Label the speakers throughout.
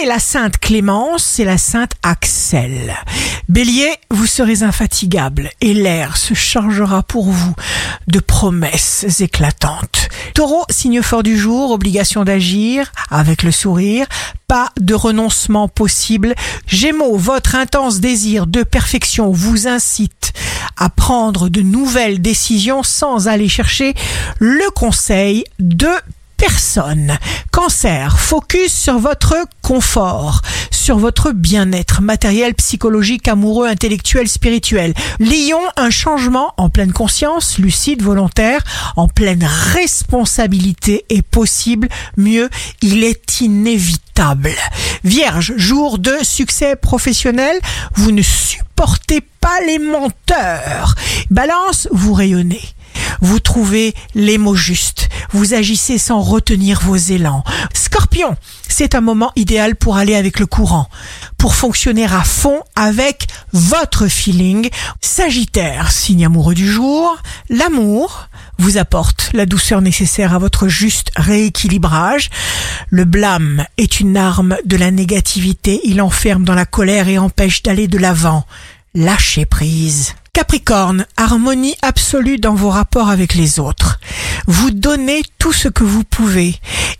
Speaker 1: c'est la sainte Clémence et la sainte Axel. Bélier, vous serez infatigable et l'air se chargera pour vous de promesses éclatantes. Taureau, signe fort du jour, obligation d'agir avec le sourire, pas de renoncement possible. Gémeaux, votre intense désir de perfection vous incite à prendre de nouvelles décisions sans aller chercher le conseil de personne. Cancer, focus sur votre confort, sur votre bien-être matériel, psychologique, amoureux, intellectuel, spirituel. Lion, un changement en pleine conscience, lucide, volontaire, en pleine responsabilité est possible. Mieux, il est inévitable. Vierge, jour de succès professionnel, vous ne supportez pas les menteurs. Balance, vous rayonnez. Vous trouvez les mots justes. Vous agissez sans retenir vos élans. Scorpion, c'est un moment idéal pour aller avec le courant, pour fonctionner à fond avec votre feeling. Sagittaire, signe amoureux du jour, l'amour vous apporte la douceur nécessaire à votre juste rééquilibrage. Le blâme est une arme de la négativité, il enferme dans la colère et empêche d'aller de l'avant. Lâchez prise. Capricorne, harmonie absolue dans vos rapports avec les autres. Vous donnez tout ce que vous pouvez.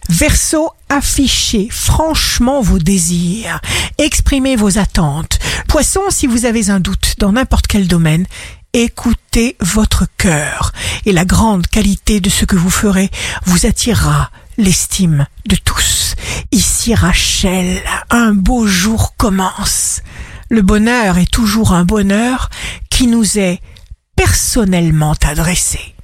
Speaker 1: Verseau, affichez franchement vos désirs. Exprimez vos attentes. Poisson, si vous avez un doute dans n'importe quel domaine, écoutez votre cœur. Et la grande qualité de ce que vous ferez vous attirera l'estime de tous. Ici Rachel, un beau jour commence. Le bonheur est toujours un bonheur est personnellement adressé.